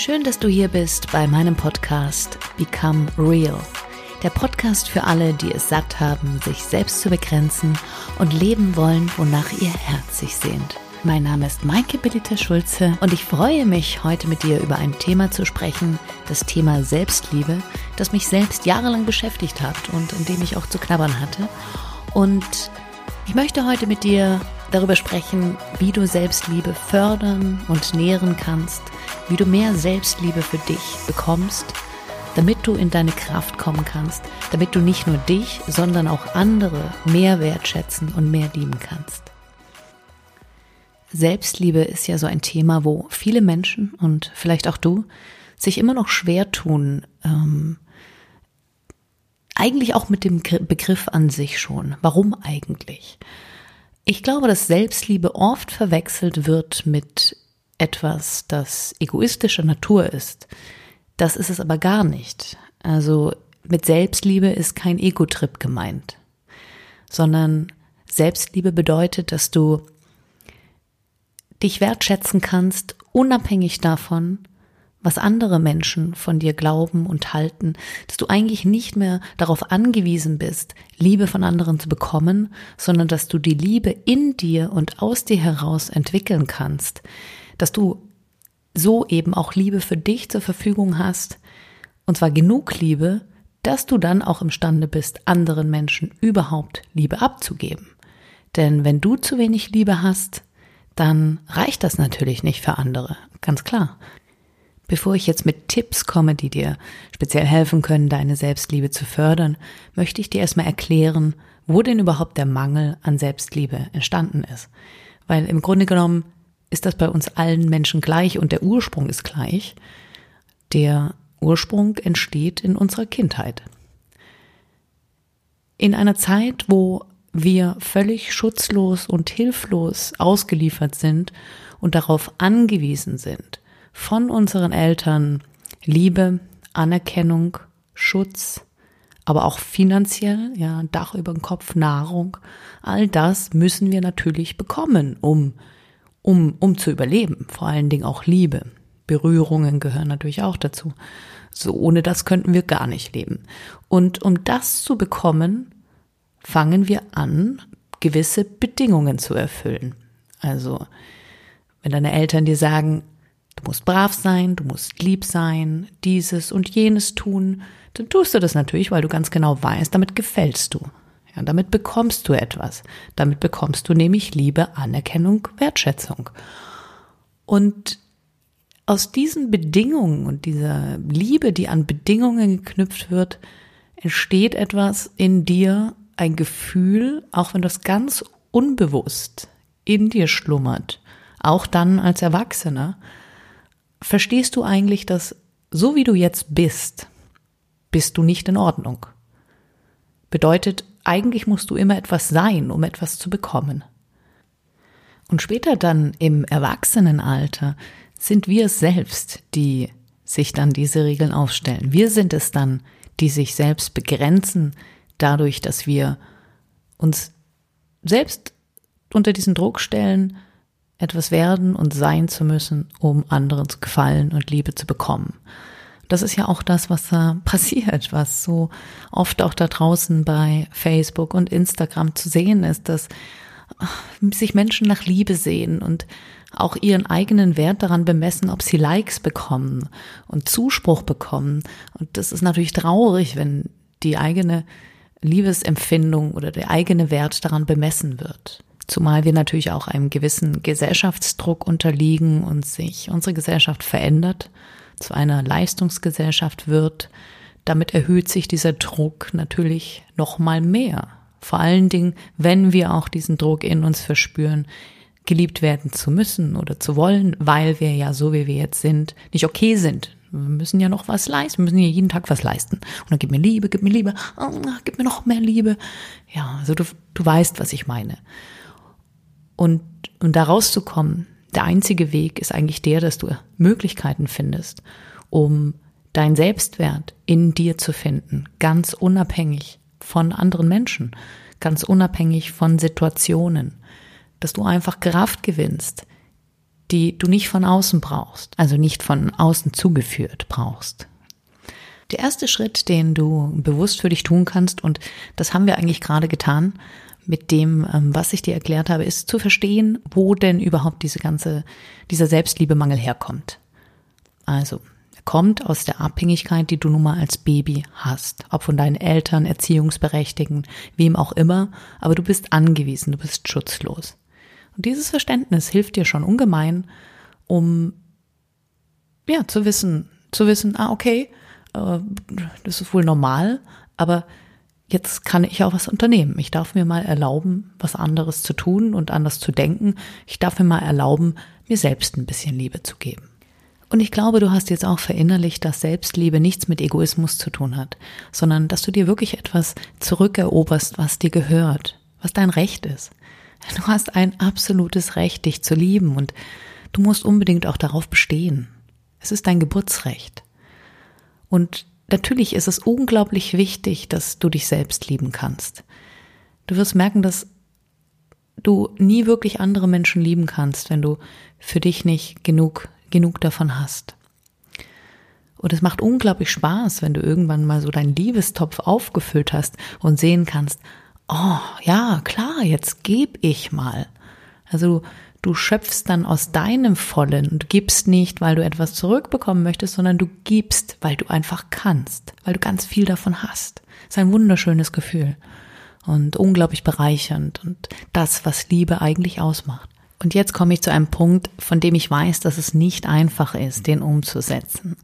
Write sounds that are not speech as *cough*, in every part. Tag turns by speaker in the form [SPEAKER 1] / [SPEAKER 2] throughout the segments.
[SPEAKER 1] Schön, dass du hier bist bei meinem Podcast Become Real. Der Podcast für alle, die es satt haben, sich selbst zu begrenzen und leben wollen, wonach ihr Herz sich sehnt. Mein Name ist Maike Billiter Schulze und ich freue mich, heute mit dir über ein Thema zu sprechen, das Thema Selbstliebe, das mich selbst jahrelang beschäftigt hat und an dem ich auch zu knabbern hatte. Und ich möchte heute mit dir darüber sprechen, wie du Selbstliebe fördern und nähren kannst, wie du mehr Selbstliebe für dich bekommst, damit du in deine Kraft kommen kannst, damit du nicht nur dich, sondern auch andere mehr wertschätzen und mehr lieben kannst. Selbstliebe ist ja so ein Thema, wo viele Menschen und vielleicht auch du sich immer noch schwer tun, ähm, eigentlich auch mit dem Begriff an sich schon. Warum eigentlich? Ich glaube, dass Selbstliebe oft verwechselt wird mit etwas, das egoistischer Natur ist. Das ist es aber gar nicht. Also mit Selbstliebe ist kein Ego-Trip gemeint, sondern Selbstliebe bedeutet, dass du dich wertschätzen kannst, unabhängig davon, was andere Menschen von dir glauben und halten, dass du eigentlich nicht mehr darauf angewiesen bist, Liebe von anderen zu bekommen, sondern dass du die Liebe in dir und aus dir heraus entwickeln kannst, dass du so eben auch Liebe für dich zur Verfügung hast, und zwar genug Liebe, dass du dann auch imstande bist, anderen Menschen überhaupt Liebe abzugeben. Denn wenn du zu wenig Liebe hast, dann reicht das natürlich nicht für andere, ganz klar. Bevor ich jetzt mit Tipps komme, die dir speziell helfen können, deine Selbstliebe zu fördern, möchte ich dir erstmal erklären, wo denn überhaupt der Mangel an Selbstliebe entstanden ist. Weil im Grunde genommen ist das bei uns allen Menschen gleich und der Ursprung ist gleich. Der Ursprung entsteht in unserer Kindheit. In einer Zeit, wo wir völlig schutzlos und hilflos ausgeliefert sind und darauf angewiesen sind, von unseren Eltern Liebe, Anerkennung, Schutz, aber auch finanziell, ja, Dach über dem Kopf, Nahrung, all das müssen wir natürlich bekommen, um, um, um zu überleben. Vor allen Dingen auch Liebe. Berührungen gehören natürlich auch dazu. So, ohne das könnten wir gar nicht leben. Und um das zu bekommen, fangen wir an, gewisse Bedingungen zu erfüllen. Also, wenn deine Eltern dir sagen, Du musst brav sein, du musst lieb sein, dieses und jenes tun. Dann tust du das natürlich, weil du ganz genau weißt, damit gefällst du. Ja, damit bekommst du etwas. Damit bekommst du nämlich Liebe, Anerkennung, Wertschätzung. Und aus diesen Bedingungen und dieser Liebe, die an Bedingungen geknüpft wird, entsteht etwas in dir, ein Gefühl, auch wenn das ganz unbewusst in dir schlummert, auch dann als Erwachsener, verstehst du eigentlich, dass so wie du jetzt bist, bist du nicht in Ordnung. Bedeutet, eigentlich musst du immer etwas sein, um etwas zu bekommen. Und später dann im Erwachsenenalter sind wir es selbst, die sich dann diese Regeln aufstellen. Wir sind es dann, die sich selbst begrenzen, dadurch, dass wir uns selbst unter diesen Druck stellen, etwas werden und sein zu müssen, um anderen zu gefallen und Liebe zu bekommen. Das ist ja auch das, was da *laughs* passiert, was so oft auch da draußen bei Facebook und Instagram zu sehen ist, dass sich Menschen nach Liebe sehen und auch ihren eigenen Wert daran bemessen, ob sie Likes bekommen und Zuspruch bekommen. Und das ist natürlich traurig, wenn die eigene Liebesempfindung oder der eigene Wert daran bemessen wird zumal wir natürlich auch einem gewissen Gesellschaftsdruck unterliegen und sich unsere Gesellschaft verändert, zu einer Leistungsgesellschaft wird. Damit erhöht sich dieser Druck natürlich noch mal mehr. Vor allen Dingen, wenn wir auch diesen Druck in uns verspüren, geliebt werden zu müssen oder zu wollen, weil wir ja so wie wir jetzt sind, nicht okay sind. Wir müssen ja noch was leisten, wir müssen ja jeden Tag was leisten. Und dann gib mir Liebe, gib mir Liebe, oh, gib mir noch mehr Liebe. Ja, also du, du weißt, was ich meine. Und, und da rauszukommen, der einzige Weg ist eigentlich der, dass du Möglichkeiten findest, um deinen Selbstwert in dir zu finden, ganz unabhängig von anderen Menschen, ganz unabhängig von Situationen, dass du einfach Kraft gewinnst, die du nicht von außen brauchst, also nicht von außen zugeführt brauchst. Der erste Schritt, den du bewusst für dich tun kannst, und das haben wir eigentlich gerade getan, mit dem, ähm, was ich dir erklärt habe, ist zu verstehen, wo denn überhaupt diese ganze, dieser Selbstliebemangel herkommt. Also, er kommt aus der Abhängigkeit, die du nun mal als Baby hast. Ob von deinen Eltern, Erziehungsberechtigten, wem auch immer, aber du bist angewiesen, du bist schutzlos. Und dieses Verständnis hilft dir schon ungemein, um, ja, zu wissen, zu wissen, ah, okay, äh, das ist wohl normal, aber jetzt kann ich auch was unternehmen. Ich darf mir mal erlauben, was anderes zu tun und anders zu denken. Ich darf mir mal erlauben, mir selbst ein bisschen Liebe zu geben. Und ich glaube, du hast jetzt auch verinnerlicht, dass Selbstliebe nichts mit Egoismus zu tun hat, sondern dass du dir wirklich etwas zurückeroberst, was dir gehört, was dein Recht ist. Du hast ein absolutes Recht, dich zu lieben und du musst unbedingt auch darauf bestehen. Es ist dein Geburtsrecht. Und natürlich ist es unglaublich wichtig, dass du dich selbst lieben kannst. Du wirst merken, dass du nie wirklich andere Menschen lieben kannst, wenn du für dich nicht genug, genug davon hast. Und es macht unglaublich Spaß, wenn du irgendwann mal so deinen Liebestopf aufgefüllt hast und sehen kannst, oh ja, klar, jetzt geb ich mal. Also du schöpfst dann aus deinem Vollen und gibst nicht, weil du etwas zurückbekommen möchtest, sondern du gibst, weil du einfach kannst, weil du ganz viel davon hast. Das ist ein wunderschönes Gefühl und unglaublich bereichernd und das, was Liebe eigentlich ausmacht. Und jetzt komme ich zu einem Punkt, von dem ich weiß, dass es nicht einfach ist, den umzusetzen.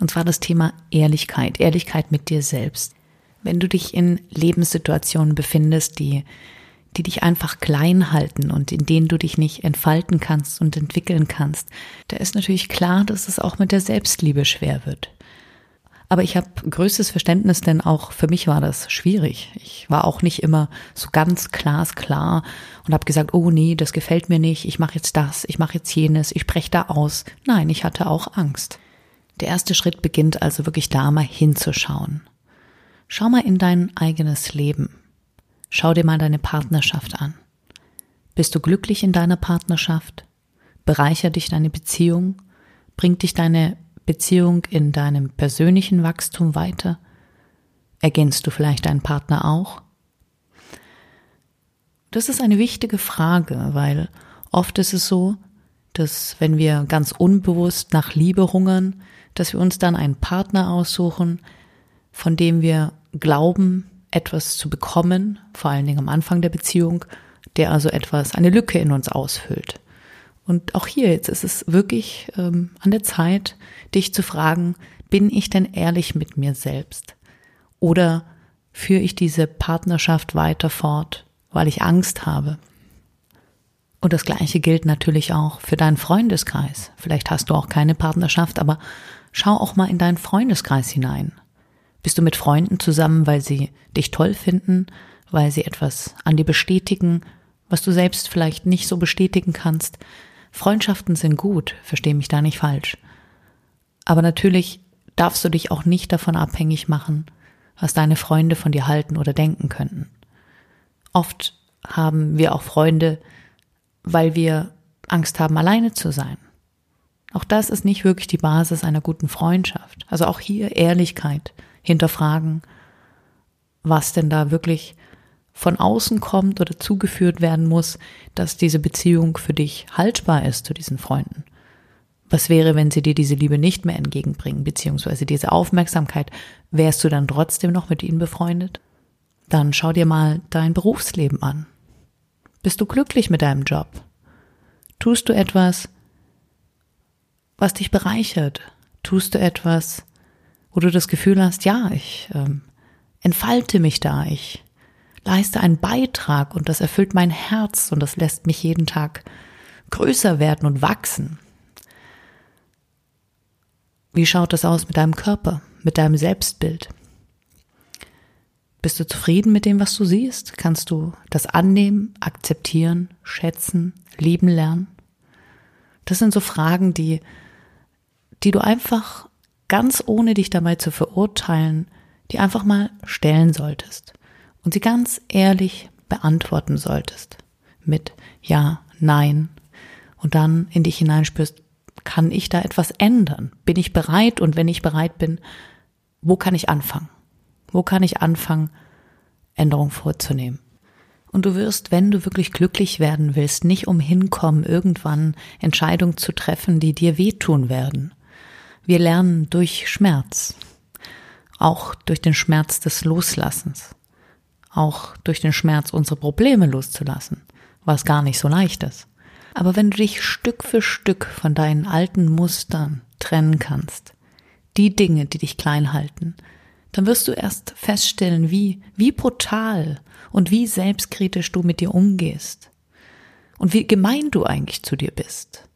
[SPEAKER 1] Und zwar das Thema Ehrlichkeit, Ehrlichkeit mit dir selbst. Wenn du dich in Lebenssituationen befindest, die die dich einfach klein halten und in denen du dich nicht entfalten kannst und entwickeln kannst, da ist natürlich klar, dass es auch mit der Selbstliebe schwer wird. Aber ich habe größtes Verständnis, denn auch für mich war das schwierig. Ich war auch nicht immer so ganz glasklar und habe gesagt, oh nee, das gefällt mir nicht, ich mache jetzt das, ich mache jetzt jenes, ich spreche da aus. Nein, ich hatte auch Angst. Der erste Schritt beginnt also wirklich da mal hinzuschauen. Schau mal in dein eigenes Leben. Schau dir mal deine Partnerschaft an. Bist du glücklich in deiner Partnerschaft? Bereichert dich deine Beziehung? Bringt dich deine Beziehung in deinem persönlichen Wachstum weiter? Ergänzt du vielleicht deinen Partner auch? Das ist eine wichtige Frage, weil oft ist es so, dass wenn wir ganz unbewusst nach Liebe hungern, dass wir uns dann einen Partner aussuchen, von dem wir glauben, etwas zu bekommen, vor allen Dingen am Anfang der Beziehung, der also etwas, eine Lücke in uns ausfüllt. Und auch hier jetzt ist es wirklich ähm, an der Zeit, dich zu fragen, bin ich denn ehrlich mit mir selbst? Oder führe ich diese Partnerschaft weiter fort, weil ich Angst habe? Und das Gleiche gilt natürlich auch für deinen Freundeskreis. Vielleicht hast du auch keine Partnerschaft, aber schau auch mal in deinen Freundeskreis hinein. Bist du mit Freunden zusammen, weil sie dich toll finden, weil sie etwas an dir bestätigen, was du selbst vielleicht nicht so bestätigen kannst? Freundschaften sind gut, versteh mich da nicht falsch. Aber natürlich darfst du dich auch nicht davon abhängig machen, was deine Freunde von dir halten oder denken könnten. Oft haben wir auch Freunde, weil wir Angst haben, alleine zu sein. Auch das ist nicht wirklich die Basis einer guten Freundschaft. Also auch hier Ehrlichkeit, hinterfragen, was denn da wirklich von außen kommt oder zugeführt werden muss, dass diese Beziehung für dich haltbar ist zu diesen Freunden. Was wäre, wenn sie dir diese Liebe nicht mehr entgegenbringen, beziehungsweise diese Aufmerksamkeit, wärst du dann trotzdem noch mit ihnen befreundet? Dann schau dir mal dein Berufsleben an. Bist du glücklich mit deinem Job? Tust du etwas, was dich bereichert? Tust du etwas, wo du das Gefühl hast, ja, ich ähm, entfalte mich da, ich leiste einen Beitrag und das erfüllt mein Herz und das lässt mich jeden Tag größer werden und wachsen. Wie schaut das aus mit deinem Körper, mit deinem Selbstbild? Bist du zufrieden mit dem, was du siehst? Kannst du das annehmen, akzeptieren, schätzen, lieben lernen? Das sind so Fragen, die, die du einfach ganz ohne dich dabei zu verurteilen, die einfach mal stellen solltest und sie ganz ehrlich beantworten solltest mit Ja, Nein und dann in dich hineinspürst, kann ich da etwas ändern? Bin ich bereit? Und wenn ich bereit bin, wo kann ich anfangen? Wo kann ich anfangen, Änderungen vorzunehmen? Und du wirst, wenn du wirklich glücklich werden willst, nicht umhin kommen, irgendwann Entscheidungen zu treffen, die dir wehtun werden. Wir lernen durch Schmerz, auch durch den Schmerz des Loslassens, auch durch den Schmerz, unsere Probleme loszulassen, was gar nicht so leicht ist. Aber wenn du dich Stück für Stück von deinen alten Mustern trennen kannst, die Dinge, die dich klein halten, dann wirst du erst feststellen, wie, wie brutal und wie selbstkritisch du mit dir umgehst und wie gemein du eigentlich zu dir bist.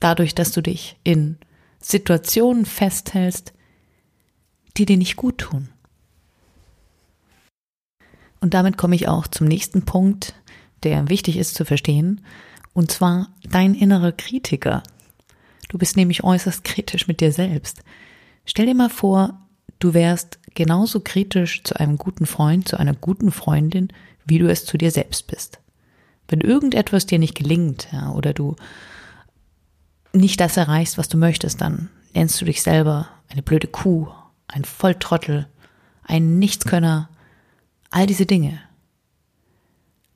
[SPEAKER 1] Dadurch, dass du dich in Situationen festhältst, die dir nicht gut tun. Und damit komme ich auch zum nächsten Punkt, der wichtig ist zu verstehen, und zwar dein innerer Kritiker. Du bist nämlich äußerst kritisch mit dir selbst. Stell dir mal vor, du wärst genauso kritisch zu einem guten Freund, zu einer guten Freundin, wie du es zu dir selbst bist. Wenn irgendetwas dir nicht gelingt, ja, oder du nicht das erreichst, was du möchtest, dann nennst du dich selber eine blöde Kuh, ein Volltrottel, ein Nichtskönner, all diese Dinge.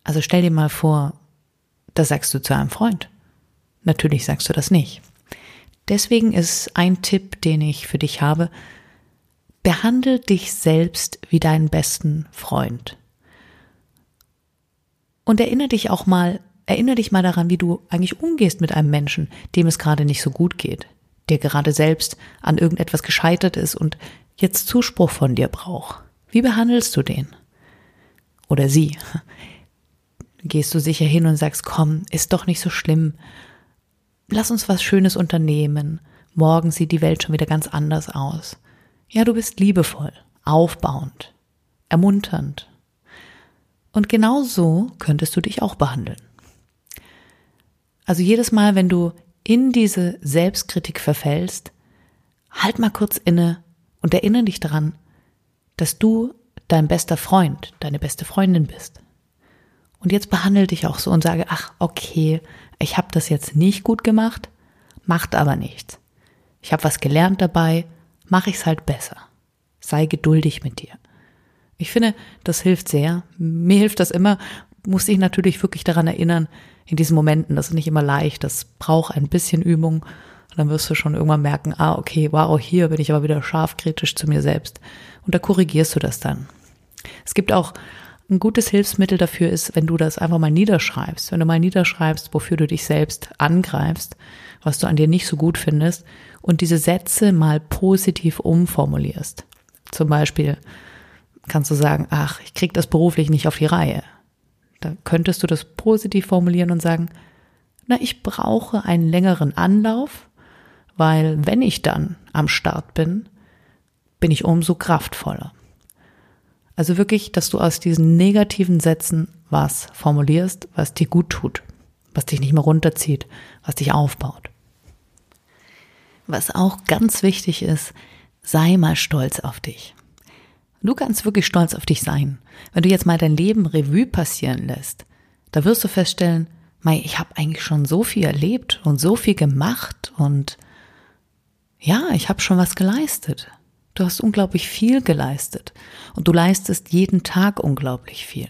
[SPEAKER 1] Also stell dir mal vor, das sagst du zu einem Freund. Natürlich sagst du das nicht. Deswegen ist ein Tipp, den ich für dich habe, behandle dich selbst wie deinen besten Freund. Und erinnere dich auch mal, erinnere dich mal daran, wie du eigentlich umgehst mit einem Menschen, dem es gerade nicht so gut geht, der gerade selbst an irgendetwas gescheitert ist und jetzt Zuspruch von dir braucht. Wie behandelst du den? Oder sie? gehst du sicher hin und sagst, komm, ist doch nicht so schlimm. Lass uns was Schönes unternehmen. Morgen sieht die Welt schon wieder ganz anders aus. Ja, du bist liebevoll, aufbauend, ermunternd. Und genau so könntest du dich auch behandeln. Also jedes Mal, wenn du in diese Selbstkritik verfällst, halt mal kurz inne und erinnere dich daran, dass du dein bester Freund, deine beste Freundin bist. Und jetzt behandle dich auch so und sage, ach, okay, ich habe das jetzt nicht gut gemacht, macht aber nichts. Ich habe was gelernt dabei, mache ich es halt besser. Sei geduldig mit dir. Ich finde, das hilft sehr. Mir hilft das immer, muss ich natürlich wirklich daran erinnern, in diesen Momenten, das ist nicht immer leicht, das braucht ein bisschen Übung. Und dann wirst du schon irgendwann merken, ah, okay, wow, hier bin ich aber wieder scharf kritisch zu mir selbst. Und da korrigierst du das dann. Es gibt auch ein gutes Hilfsmittel dafür ist, wenn du das einfach mal niederschreibst. Wenn du mal niederschreibst, wofür du dich selbst angreifst, was du an dir nicht so gut findest und diese Sätze mal positiv umformulierst. Zum Beispiel kannst du sagen, ach, ich krieg das beruflich nicht auf die Reihe. Da könntest du das positiv formulieren und sagen, na, ich brauche einen längeren Anlauf, weil wenn ich dann am Start bin, bin ich umso kraftvoller. Also wirklich, dass du aus diesen negativen Sätzen was formulierst, was dir gut tut, was dich nicht mehr runterzieht, was dich aufbaut. Was auch ganz wichtig ist, sei mal stolz auf dich. Du kannst wirklich stolz auf dich sein. Wenn du jetzt mal dein Leben Revue passieren lässt, da wirst du feststellen, mei, ich habe eigentlich schon so viel erlebt und so viel gemacht und ja, ich habe schon was geleistet. Du hast unglaublich viel geleistet und du leistest jeden Tag unglaublich viel.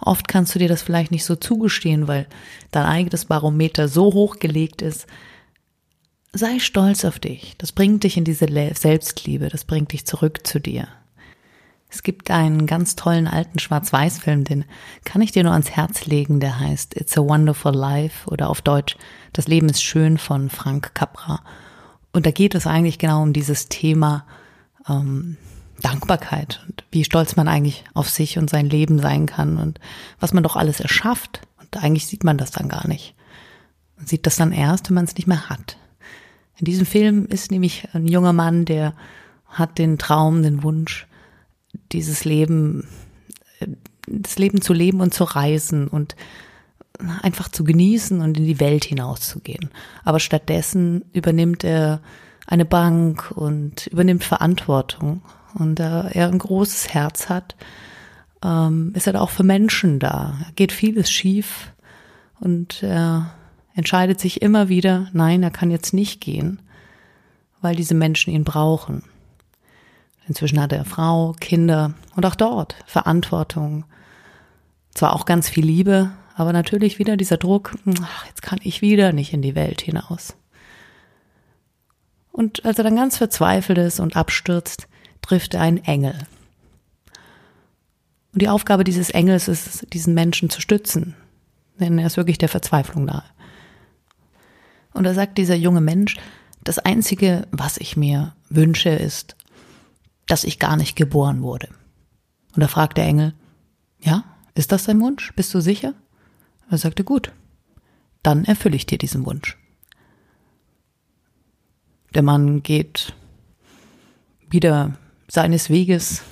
[SPEAKER 1] Oft kannst du dir das vielleicht nicht so zugestehen, weil dein eigenes Barometer so hoch gelegt ist. Sei stolz auf dich. Das bringt dich in diese Selbstliebe. Das bringt dich zurück zu dir. Es gibt einen ganz tollen alten Schwarz-Weiß-Film, den kann ich dir nur ans Herz legen. Der heißt It's a Wonderful Life oder auf Deutsch Das Leben ist schön von Frank Capra. Und da geht es eigentlich genau um dieses Thema, ähm, Dankbarkeit und wie stolz man eigentlich auf sich und sein Leben sein kann und was man doch alles erschafft. Und eigentlich sieht man das dann gar nicht. Man sieht das dann erst, wenn man es nicht mehr hat. In diesem Film ist nämlich ein junger Mann, der hat den Traum, den Wunsch, dieses Leben, das Leben zu leben und zu reisen und einfach zu genießen und in die Welt hinauszugehen. Aber stattdessen übernimmt er eine Bank und übernimmt Verantwortung. Und da er ein großes Herz hat, ähm, ist er auch für Menschen da. Geht vieles schief und er, entscheidet sich immer wieder, nein, er kann jetzt nicht gehen, weil diese Menschen ihn brauchen. Inzwischen hat er Frau, Kinder und auch dort Verantwortung. Zwar auch ganz viel Liebe, aber natürlich wieder dieser Druck, ach, jetzt kann ich wieder nicht in die Welt hinaus. Und als er dann ganz verzweifelt ist und abstürzt, trifft er einen Engel. Und die Aufgabe dieses Engels ist, diesen Menschen zu stützen, denn er ist wirklich der Verzweiflung nahe. Und da sagt dieser junge Mensch, das Einzige, was ich mir wünsche, ist, dass ich gar nicht geboren wurde. Und da fragt der Engel, ja, ist das dein Wunsch? Bist du sicher? Er sagte, gut, dann erfülle ich dir diesen Wunsch. Der Mann geht wieder seines Weges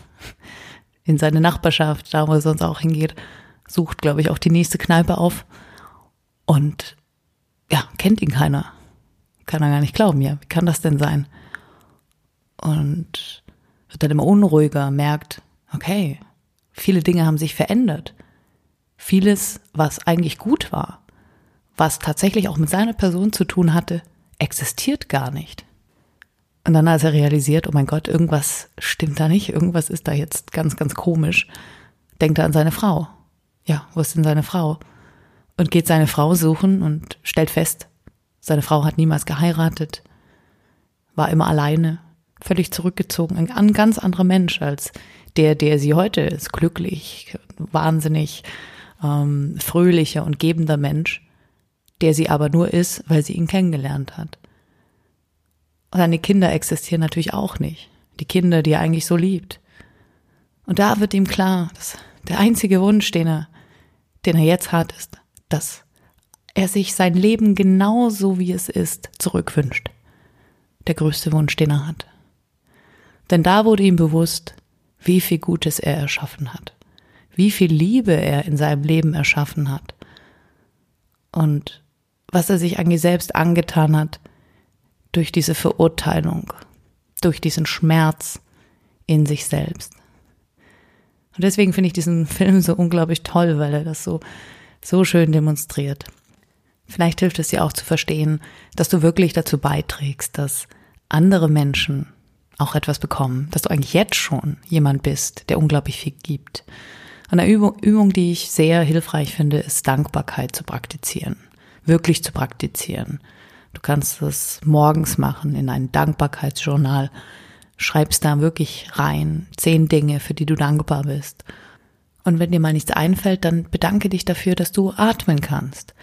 [SPEAKER 1] in seine Nachbarschaft, da wo er sonst auch hingeht, sucht, glaube ich, auch die nächste Kneipe auf und ja, kennt ihn keiner. Kann er gar nicht glauben, ja, wie kann das denn sein? Und wird dann immer unruhiger, merkt, okay, viele Dinge haben sich verändert. Vieles, was eigentlich gut war, was tatsächlich auch mit seiner Person zu tun hatte, existiert gar nicht. Und dann, als er realisiert, oh mein Gott, irgendwas stimmt da nicht, irgendwas ist da jetzt ganz, ganz komisch, denkt er an seine Frau. Ja, wo ist denn seine Frau? Und geht seine Frau suchen und stellt fest, seine Frau hat niemals geheiratet, war immer alleine, völlig zurückgezogen, ein, ein ganz anderer Mensch als der, der sie heute ist, glücklich, wahnsinnig ähm, fröhlicher und gebender Mensch, der sie aber nur ist, weil sie ihn kennengelernt hat. Seine Kinder existieren natürlich auch nicht. Die Kinder, die er eigentlich so liebt. Und da wird ihm klar, dass der einzige Wunsch, den er, den er jetzt hat, ist, dass er sich sein Leben genauso wie es ist zurückwünscht. Der größte Wunsch, den er hat. Denn da wurde ihm bewusst, wie viel Gutes er erschaffen hat, wie viel Liebe er in seinem Leben erschaffen hat und was er sich eigentlich selbst angetan hat, durch diese Verurteilung, durch diesen Schmerz in sich selbst. Und deswegen finde ich diesen *laughs* Film so unglaublich toll, weil er das so, so schön demonstriert. Vielleicht hilft es dir auch zu verstehen, dass du wirklich dazu beiträgst, dass andere Menschen auch etwas bekommen, dass du eigentlich jetzt schon jemand bist, der unglaublich viel gibt. Eine Übung, Übung, die ich sehr hilfreich finde, ist Dankbarkeit zu praktizieren, wirklich zu praktizieren. Du kannst es morgens machen in ein Dankbarkeitsjournal. Schreibst da wirklich rein zehn Dinge, für die du dankbar bist. Und wenn dir mal nichts einfällt, dann bedanke dich dafür, dass du atmen kannst,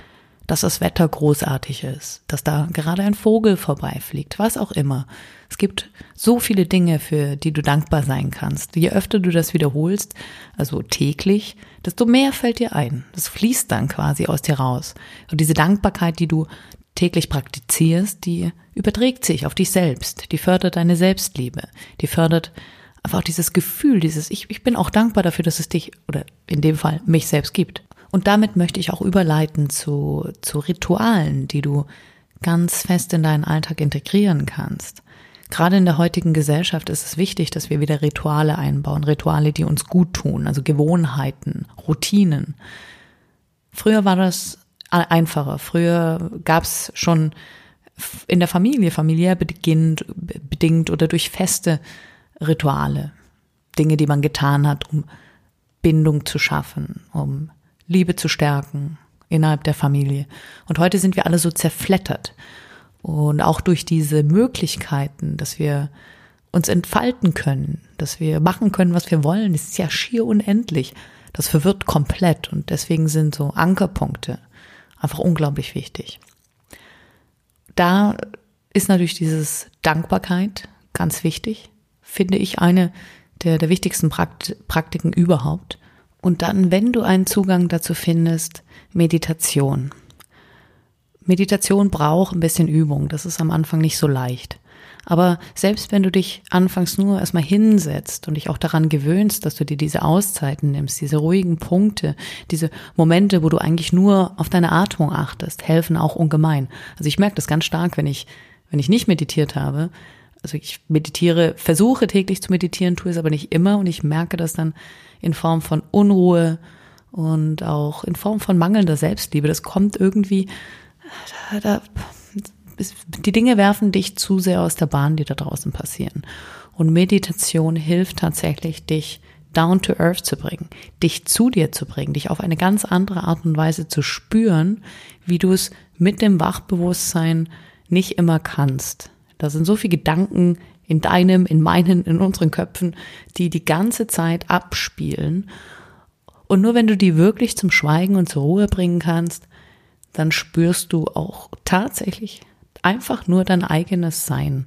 [SPEAKER 1] dass das Wetter großartig ist, dass da gerade ein Vogel vorbeifliegt, was auch immer. Es gibt so viele Dinge, für die du dankbar sein kannst. Je öfter du das wiederholst, also täglich, desto mehr fällt dir ein. Das fließt dann quasi aus dir raus. Und diese Dankbarkeit, die du täglich praktizierst, die überträgt sich auf dich selbst, die fördert deine Selbstliebe, die fördert einfach auch dieses Gefühl, dieses ich, ich bin auch dankbar dafür, dass es dich oder in dem Fall mich selbst gibt. Und damit möchte ich auch überleiten zu, zu Ritualen, die du ganz fest in deinen Alltag integrieren kannst. Gerade in der heutigen Gesellschaft ist es wichtig, dass wir wieder Rituale einbauen, Rituale, die uns gut tun, also Gewohnheiten, Routinen. Früher war das einfacher. Früher gab es schon in der Familie, familiär bedingt, bedingt oder durch feste Rituale, Dinge, die man getan hat, um Bindung zu schaffen, um Liebe zu stärken innerhalb der Familie. Und heute sind wir alle so zerflettert. Und auch durch diese Möglichkeiten, dass wir uns entfalten können, dass wir machen können, was wir wollen, ist ja schier unendlich. Das verwirrt komplett und deswegen sind so Ankerpunkte einfach unglaublich wichtig. Da ist natürlich dieses Dankbarkeit ganz wichtig, finde ich eine der, der wichtigsten Praktiken überhaupt. Und dann, wenn du einen Zugang dazu findest, Meditation. Meditation braucht ein bisschen Übung, das ist am Anfang nicht so leicht. Aber selbst wenn du dich anfangs nur erstmal hinsetzt und dich auch daran gewöhnst, dass du dir diese Auszeiten nimmst, diese ruhigen Punkte, diese Momente, wo du eigentlich nur auf deine Atmung achtest, helfen auch ungemein. Also ich merke das ganz stark, wenn ich, wenn ich nicht meditiert habe. Also ich meditiere, versuche täglich zu meditieren, tue es aber nicht immer und ich merke das dann in Form von Unruhe und auch in Form von mangelnder Selbstliebe. Das kommt irgendwie da, da, die Dinge werfen dich zu sehr aus der Bahn, die da draußen passieren. Und Meditation hilft tatsächlich, dich down to earth zu bringen, dich zu dir zu bringen, dich auf eine ganz andere Art und Weise zu spüren, wie du es mit dem Wachbewusstsein nicht immer kannst. Da sind so viele Gedanken in deinem, in meinen, in unseren Köpfen, die die ganze Zeit abspielen. Und nur wenn du die wirklich zum Schweigen und zur Ruhe bringen kannst, dann spürst du auch tatsächlich einfach nur dein eigenes Sein.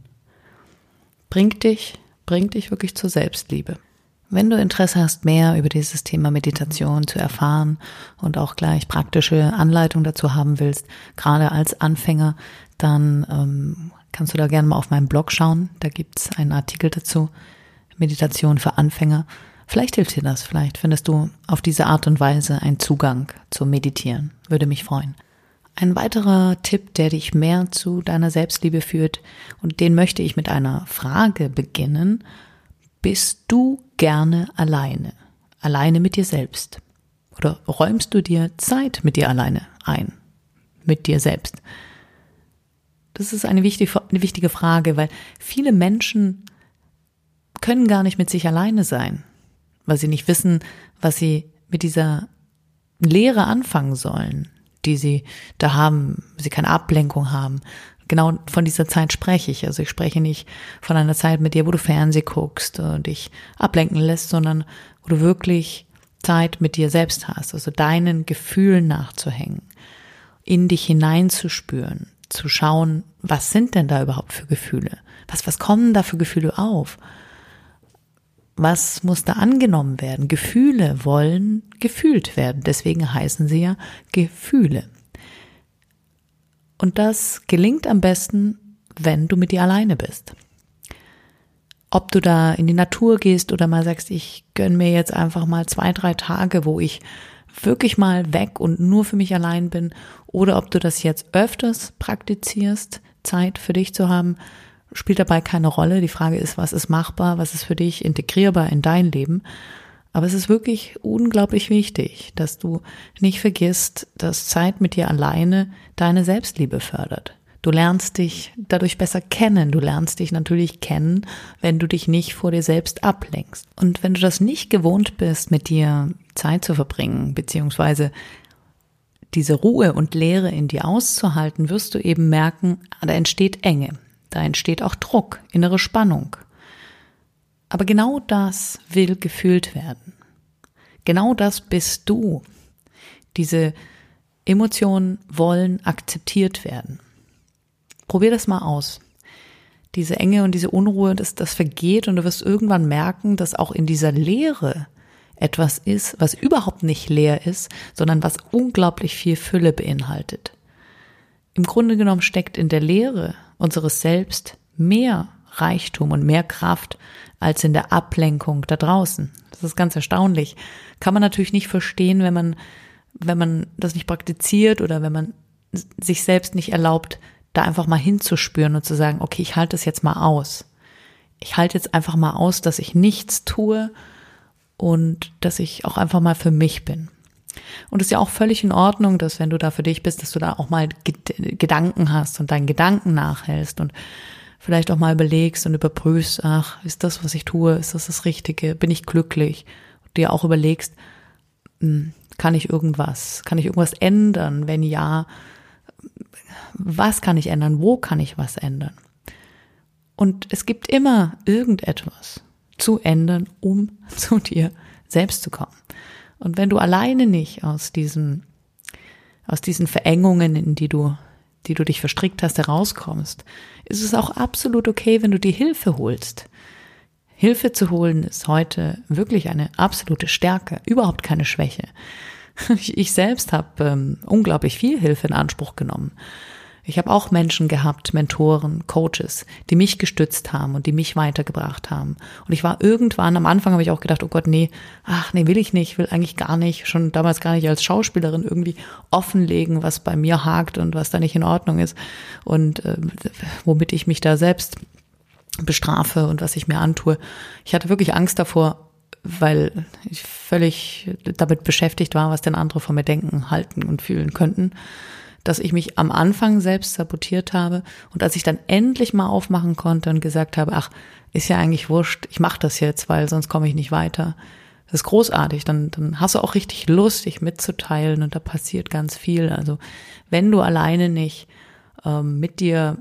[SPEAKER 1] Bringt dich, bringt dich wirklich zur Selbstliebe. Wenn du Interesse hast, mehr über dieses Thema Meditation zu erfahren und auch gleich praktische Anleitung dazu haben willst, gerade als Anfänger, dann ähm, kannst du da gerne mal auf meinem Blog schauen. Da gibt's einen Artikel dazu. Meditation für Anfänger. Vielleicht hilft dir das. Vielleicht findest du auf diese Art und Weise einen Zugang zum Meditieren. Würde mich freuen. Ein weiterer Tipp, der dich mehr zu deiner Selbstliebe führt, und den möchte ich mit einer Frage beginnen. Bist du gerne alleine? Alleine mit dir selbst? Oder räumst du dir Zeit mit dir alleine ein? Mit dir selbst? Das ist eine wichtige, eine wichtige Frage, weil viele Menschen können gar nicht mit sich alleine sein, weil sie nicht wissen, was sie mit dieser Lehre anfangen sollen, die sie da haben, sie keine Ablenkung haben, genau von dieser Zeit spreche ich. Also ich spreche nicht von einer Zeit mit dir, wo du Fernseh guckst und dich ablenken lässt, sondern wo du wirklich Zeit mit dir selbst hast, also deinen Gefühlen nachzuhängen, in dich hineinzuspüren, zu schauen, was sind denn da überhaupt für Gefühle? Was, was kommen da für Gefühle auf? Was muss da angenommen werden? Gefühle wollen gefühlt werden. Deswegen heißen sie ja Gefühle. Und das gelingt am besten, wenn du mit dir alleine bist. Ob du da in die Natur gehst oder mal sagst, ich gönn mir jetzt einfach mal zwei, drei Tage, wo ich wirklich mal weg und nur für mich allein bin, oder ob du das jetzt öfters praktizierst, Zeit für dich zu haben, spielt dabei keine Rolle. Die Frage ist, was ist machbar, was ist für dich integrierbar in dein Leben. Aber es ist wirklich unglaublich wichtig, dass du nicht vergisst, dass Zeit mit dir alleine deine Selbstliebe fördert. Du lernst dich dadurch besser kennen. Du lernst dich natürlich kennen, wenn du dich nicht vor dir selbst ablenkst. Und wenn du das nicht gewohnt bist, mit dir Zeit zu verbringen, beziehungsweise diese Ruhe und Leere in dir auszuhalten, wirst du eben merken, da entsteht Enge. Da entsteht auch Druck, innere Spannung. Aber genau das will gefühlt werden. Genau das bist du. Diese Emotionen wollen akzeptiert werden. Probier das mal aus. Diese Enge und diese Unruhe, das, das vergeht und du wirst irgendwann merken, dass auch in dieser Leere etwas ist, was überhaupt nicht leer ist, sondern was unglaublich viel Fülle beinhaltet. Im Grunde genommen steckt in der Leere unseres Selbst mehr Reichtum und mehr Kraft als in der Ablenkung da draußen. Das ist ganz erstaunlich. Kann man natürlich nicht verstehen, wenn man, wenn man das nicht praktiziert oder wenn man sich selbst nicht erlaubt, da einfach mal hinzuspüren und zu sagen, okay, ich halte es jetzt mal aus. Ich halte jetzt einfach mal aus, dass ich nichts tue und dass ich auch einfach mal für mich bin. Und es ist ja auch völlig in Ordnung, dass wenn du da für dich bist, dass du da auch mal Gedanken hast und deinen Gedanken nachhältst und vielleicht auch mal überlegst und überprüfst, ach, ist das, was ich tue, ist das das Richtige, bin ich glücklich? Und dir auch überlegst, hm, kann ich irgendwas, kann ich irgendwas ändern? Wenn ja, was kann ich ändern? Wo kann ich was ändern? Und es gibt immer irgendetwas zu ändern, um *laughs* zu dir selbst zu kommen. Und wenn du alleine nicht aus diesen, aus diesen Verengungen, in die du, die du dich verstrickt hast, herauskommst, ist es auch absolut okay, wenn du dir Hilfe holst. Hilfe zu holen ist heute wirklich eine absolute Stärke, überhaupt keine Schwäche. *laughs* Ich selbst habe ähm, unglaublich viel Hilfe in Anspruch genommen. Ich habe auch Menschen gehabt, Mentoren, Coaches, die mich gestützt haben und die mich weitergebracht haben. Und ich war irgendwann, am Anfang habe ich auch gedacht, oh Gott, nee, ach nee, will ich nicht, will eigentlich gar nicht, schon damals gar nicht als Schauspielerin irgendwie offenlegen, was bei mir hakt und was da nicht in Ordnung ist und äh, womit ich mich da selbst bestrafe und was ich mir antue. Ich hatte wirklich Angst davor, weil ich völlig damit beschäftigt war, was denn andere von mir denken, halten und fühlen könnten dass ich mich am Anfang selbst sabotiert habe und als ich dann endlich mal aufmachen konnte und gesagt habe, ach, ist ja eigentlich wurscht, ich mache das jetzt, weil sonst komme ich nicht weiter. Das ist großartig, dann, dann hast du auch richtig Lust, dich mitzuteilen und da passiert ganz viel. Also wenn du alleine nicht ähm, mit dir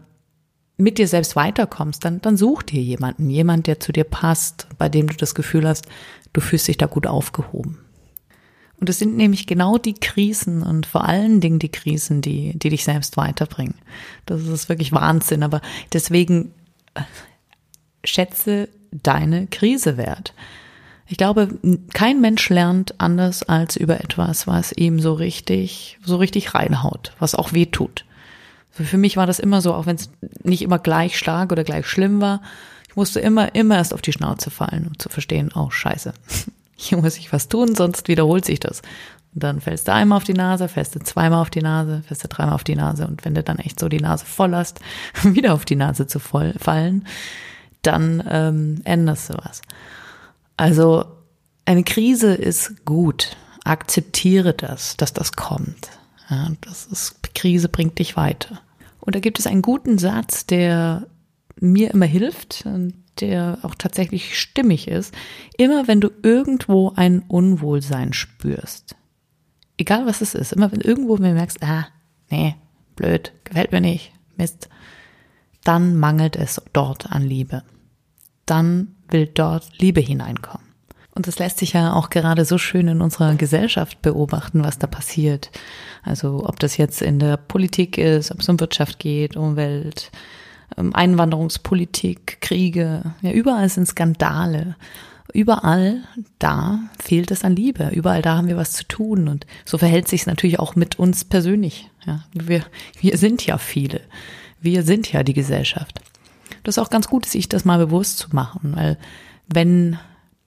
[SPEAKER 1] mit dir selbst weiterkommst, dann, dann such dir jemanden, jemand, der zu dir passt, bei dem du das Gefühl hast, du fühlst dich da gut aufgehoben. Und es sind nämlich genau die Krisen und vor allen Dingen die Krisen, die, die dich selbst weiterbringen. Das ist wirklich Wahnsinn. Aber deswegen äh, schätze deine Krise wert. Ich glaube, kein Mensch lernt anders als über etwas, was ihm so richtig, so richtig reinhaut, was auch weh tut. Für mich war das immer so, auch wenn es nicht immer gleich stark oder gleich schlimm war. Ich musste immer, immer erst auf die Schnauze fallen, um zu verstehen, oh scheiße, *laughs* hier muss ich was tun, sonst wiederholt sich das. Und dann fällst du einmal auf die Nase, fällst du zweimal auf die Nase, fällst du dreimal auf die Nase. Und wenn du dann echt so die Nase voll hast, *laughs* wieder auf die Nase zu voll fallen, dann ähm, änderst du was. Also eine Krise ist gut. Akzeptiere das, dass das kommt. Ja, das ist, Krise bringt dich weiter. Und da gibt es einen guten Satz, der mir immer hilft der auch tatsächlich stimmig ist. Immer wenn du irgendwo ein Unwohlsein spürst, egal was es ist, immer wenn irgendwo mir merkst, ah, nee, blöd, gefällt mir nicht, Mist, dann mangelt es dort an Liebe. Dann will dort Liebe hineinkommen. Und das lässt sich ja auch gerade so schön in unserer Gesellschaft beobachten, was da passiert. Also ob das jetzt in der Politik ist, ob es um Wirtschaft geht, Umwelt, Einwanderungspolitik, Kriege, ja, überall sind Skandale. Überall da fehlt es an Liebe. Überall da haben wir was zu tun. Und so verhält sich es natürlich auch mit uns persönlich. Ja, wir, wir sind ja viele. Wir sind ja die Gesellschaft. Das ist auch ganz gut, sich das mal bewusst zu machen, weil wenn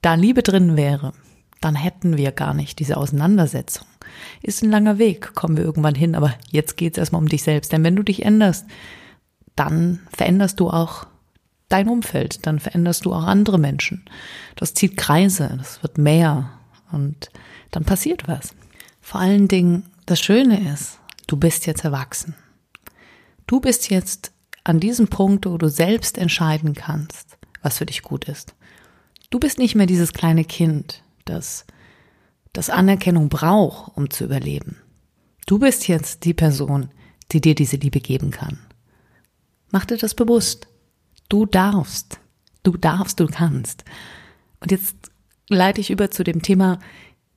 [SPEAKER 1] da Liebe drin wäre, dann hätten wir gar nicht diese Auseinandersetzung. Ist ein langer Weg, kommen wir irgendwann hin, aber jetzt geht es erstmal um dich selbst. Denn wenn du dich änderst, dann veränderst du auch dein Umfeld, dann veränderst du auch andere Menschen. Das zieht Kreise, das wird mehr und dann passiert was. Vor allen Dingen, das Schöne ist, du bist jetzt erwachsen. Du bist jetzt an diesem Punkt, wo du selbst entscheiden kannst, was für dich gut ist. Du bist nicht mehr dieses kleine Kind, das das Anerkennung braucht, um zu überleben. Du bist jetzt die Person, die dir diese Liebe geben kann. Mach dir das bewusst. Du darfst. Du darfst, du kannst. Und jetzt leite ich über zu dem Thema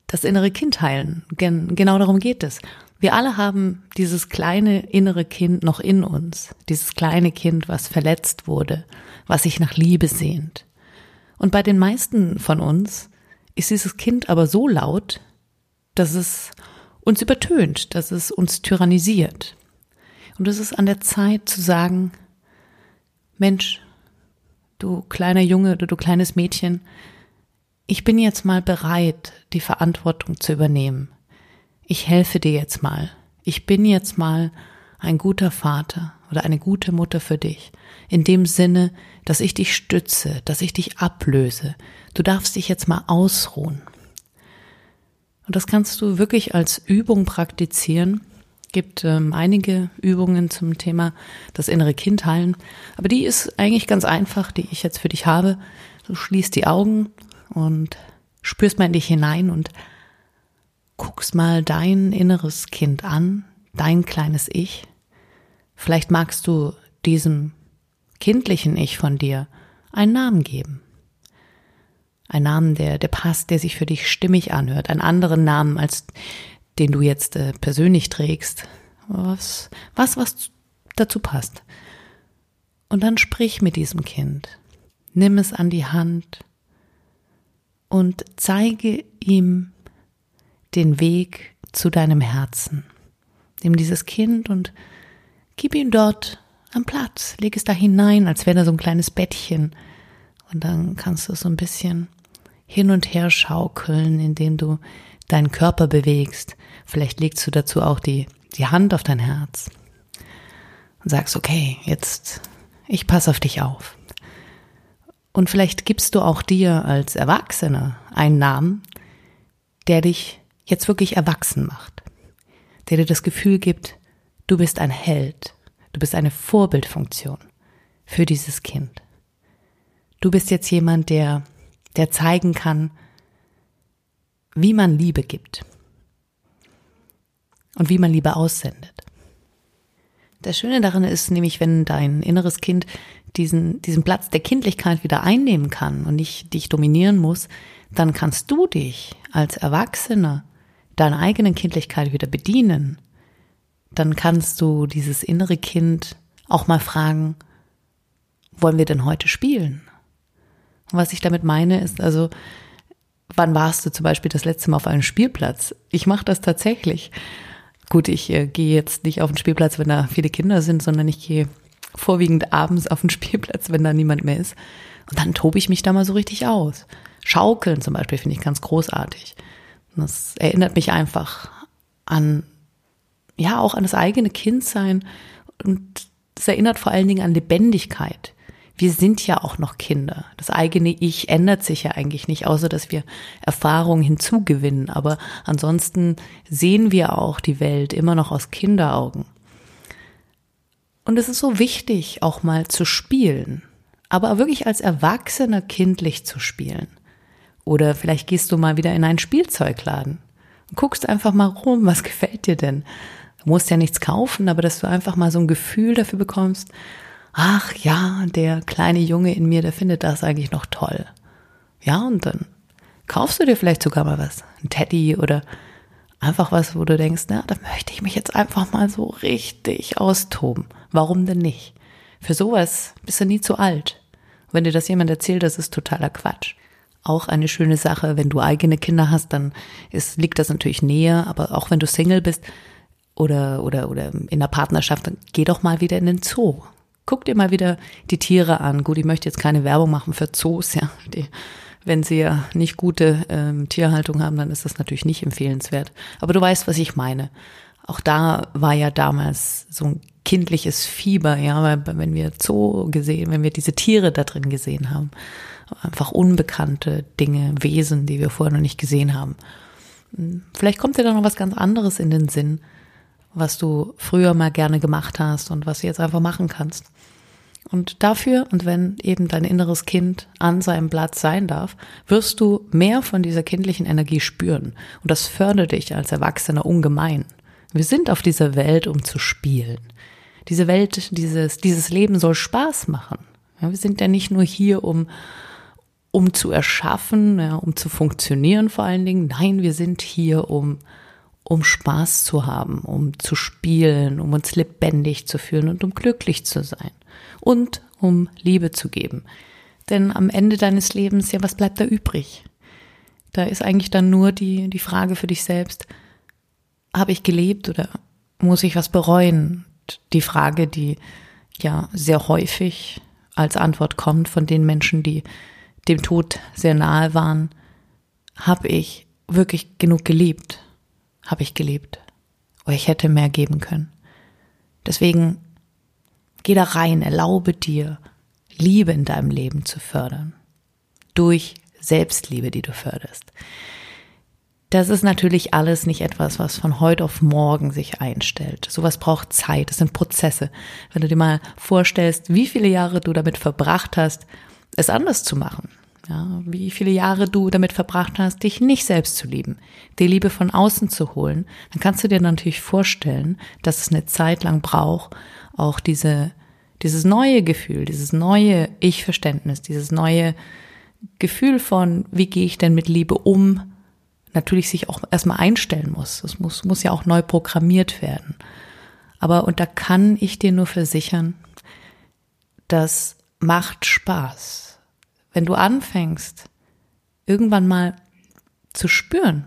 [SPEAKER 1] das innere Kind heilen. Gen genau darum geht es. Wir alle haben dieses kleine innere Kind noch in uns. Dieses kleine Kind, was verletzt wurde, was sich nach Liebe sehnt. Und bei den meisten von uns ist dieses Kind aber so laut, dass es uns übertönt, dass es uns tyrannisiert. Und es ist an der Zeit zu sagen, Mensch, du kleiner Junge oder du kleines Mädchen, ich bin jetzt mal bereit, die Verantwortung zu übernehmen. Ich helfe dir jetzt mal. Ich bin jetzt mal ein guter Vater oder eine gute Mutter für dich. In dem Sinne, dass ich dich stütze, dass ich dich ablöse. Du darfst dich jetzt mal ausruhen. Und das kannst du wirklich als Übung praktizieren gibt ähm, einige Übungen zum Thema das innere Kind heilen. Aber die ist eigentlich ganz einfach, die ich jetzt für dich habe. Du schließt die Augen und spürst mal in dich hinein und guckst mal dein inneres Kind an, dein kleines Ich. Vielleicht magst du diesem kindlichen Ich von dir einen Namen geben. Ein Namen, der, der passt, der sich für dich stimmig anhört. Einen anderen Namen als den du jetzt äh, persönlich trägst, was, was, was dazu passt. Und dann sprich mit diesem Kind. Nimm es an die Hand und zeige ihm den Weg zu deinem Herzen. Nimm dieses Kind und gib ihm dort am Platz. Leg es da hinein, als wäre da so ein kleines Bettchen. Und dann kannst du so ein bisschen hin und her schaukeln, indem du deinen Körper bewegst. Vielleicht legst du dazu auch die, die Hand auf dein Herz und sagst, okay, jetzt, ich passe auf dich auf. Und vielleicht gibst du auch dir als Erwachsener einen Namen, der dich jetzt wirklich erwachsen macht, der dir das Gefühl gibt, Du bist ein Held. Du bist eine Vorbildfunktion für dieses Kind. Du bist jetzt jemand, der, der zeigen kann, wie man Liebe gibt und wie man Liebe aussendet. Das Schöne daran ist nämlich, wenn dein inneres Kind diesen, diesen Platz der Kindlichkeit wieder einnehmen kann und nicht dich dominieren muss, dann kannst du dich als Erwachsener deiner eigenen Kindlichkeit wieder bedienen. Dann kannst du dieses innere Kind auch mal fragen, wollen wir denn heute spielen? Und was ich damit meine, ist also, wann warst du zum Beispiel das letzte Mal auf einem Spielplatz? Ich mache das tatsächlich. Gut, ich äh, gehe jetzt nicht auf den Spielplatz, wenn da viele Kinder sind, sondern ich gehe vorwiegend abends auf den *laughs* Spielplatz, wenn da niemand mehr ist. Und dann tobe ich mich da mal so richtig aus. Schaukeln zum Beispiel finde ich ganz großartig. Und das erinnert mich einfach an, ja, auch an das eigene Kindsein und es erinnert vor allen Dingen an Lebendigkeit wir sind ja auch noch Kinder. Das eigene Ich ändert sich ja eigentlich nicht, außer dass wir Erfahrungen hinzugewinnen. Aber ansonsten sehen wir auch die Welt immer noch aus Kinderaugen. Und es ist so wichtig, auch mal zu spielen. Aber wirklich als Erwachsener kindlich zu spielen. Oder vielleicht gehst du mal wieder in einen Spielzeugladen und guckst einfach mal rum, was *laughs* gefällt dir denn? Du musst ja nichts kaufen, aber dass du einfach mal so ein Gefühl dafür bekommst, ach ja, der kleine Junge in mir, der findet das eigentlich noch toll. Ja, und dann kaufst du dir vielleicht sogar mal was, ein Teddy oder einfach was, wo du denkst, na, da möchte ich mich jetzt einfach mal so richtig austoben. Warum denn nicht? Für sowas bist du nie zu alt. wenn dir das jemand erzählt, das ist totaler Quatsch. Auch eine schöne Sache, wenn du eigene Kinder hast, dann ist, liegt das natürlich näher, aber auch wenn du Single bist oder, oder, oder in der Partnerschaft, dann geh doch mal wieder in den Zoo guck dir mal wieder die Tiere an. Gut, ich möchte jetzt keine Werbung machen für Zoos, ja. Die, wenn sie ja nicht gute ähm, Tierhaltung haben, dann ist das natürlich nicht empfehlenswert. Aber du weißt, was ich meine. Auch da war ja damals so ein kindliches Fieber, ja, weil wenn wir Zoo gesehen, wenn wir diese Tiere da drin gesehen haben, einfach unbekannte Dinge, Wesen, die wir vorher noch nicht gesehen haben. Hm, vielleicht kommt dir da noch was ganz anderes in den Sinn, was du früher mal gerne gemacht hast und was du jetzt einfach machen kannst. Und dafür, und wenn eben dein inneres Kind an seinem Platz sein darf, wirst du mehr von dieser kindlichen Energie spüren. Und das fördert dich als Erwachsener ungemein. Wir sind auf dieser Welt, um zu spielen. Diese Welt, dieses, dieses Leben soll Spaß machen. Ja, wir sind ja nicht nur hier, um, um zu erschaffen, ja, um zu funktionieren vor allen Dingen. Nein, wir sind hier, um, um Spaß zu haben, um zu spielen, um uns lebendig zu fühlen und um glücklich zu sein und um Liebe zu geben. Denn am Ende deines Lebens, ja, was bleibt da übrig? Da ist eigentlich dann nur die, die Frage für dich selbst, habe ich gelebt oder muss ich was bereuen? Die Frage, die ja sehr häufig als Antwort kommt von den Menschen, die dem Tod sehr nahe waren, habe ich wirklich genug geliebt? Habe ich geliebt? Oder ich hätte mehr geben können? Deswegen Geh da rein, erlaube dir, Liebe in deinem Leben zu fördern. Durch Selbstliebe, die du förderst. Das ist natürlich alles nicht etwas, was von heute auf morgen sich einstellt. Sowas braucht Zeit, das sind Prozesse. Wenn du dir mal vorstellst, wie viele Jahre du damit verbracht hast, es anders zu machen. Ja, wie viele Jahre du damit verbracht hast, dich nicht selbst zu lieben, die Liebe von außen zu holen, dann kannst du dir natürlich vorstellen, dass es eine Zeit lang braucht, auch diese, dieses neue Gefühl, dieses neue Ich-Verständnis, dieses neue Gefühl von, wie gehe ich denn mit Liebe um, natürlich sich auch erstmal einstellen muss. Es muss, muss ja auch neu programmiert werden. Aber, und da kann ich dir nur versichern, das macht Spaß. Wenn du anfängst, irgendwann mal zu spüren,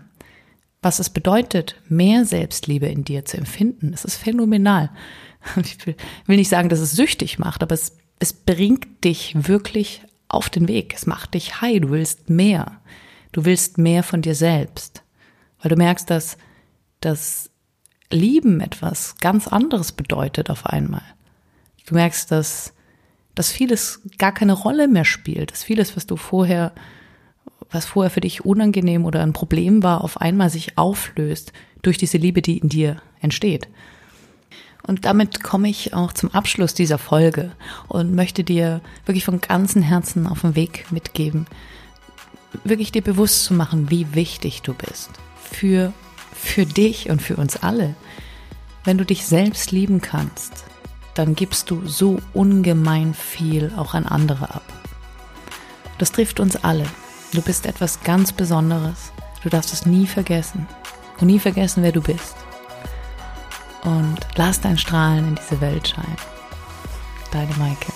[SPEAKER 1] was es bedeutet, mehr Selbstliebe in dir zu empfinden, das ist phänomenal. *laughs* ich will, will nicht sagen, dass es süchtig macht, aber es, es bringt dich wirklich auf den Weg. Es macht dich high. Du willst mehr. Du willst mehr von dir selbst. Weil du merkst, dass das Lieben etwas ganz anderes bedeutet auf einmal. Du merkst, dass, dass vieles gar keine Rolle mehr spielt, dass vieles, was du vorher, was vorher für dich unangenehm oder ein Problem war, auf einmal sich auflöst durch diese Liebe, die in dir entsteht. Und damit komme ich auch zum Abschluss dieser Folge und möchte dir wirklich von ganzem Herzen auf den Weg mitgeben, wirklich dir bewusst zu machen, wie wichtig du bist. Für, für dich und für uns alle. Wenn du dich selbst lieben kannst, dann gibst du so ungemein viel auch an andere ab. Das trifft uns alle. Du bist etwas ganz Besonderes. Du darfst es nie vergessen. Und nie vergessen, wer du bist. Und lass dein Strahlen in diese Welt scheinen. Deine Maike.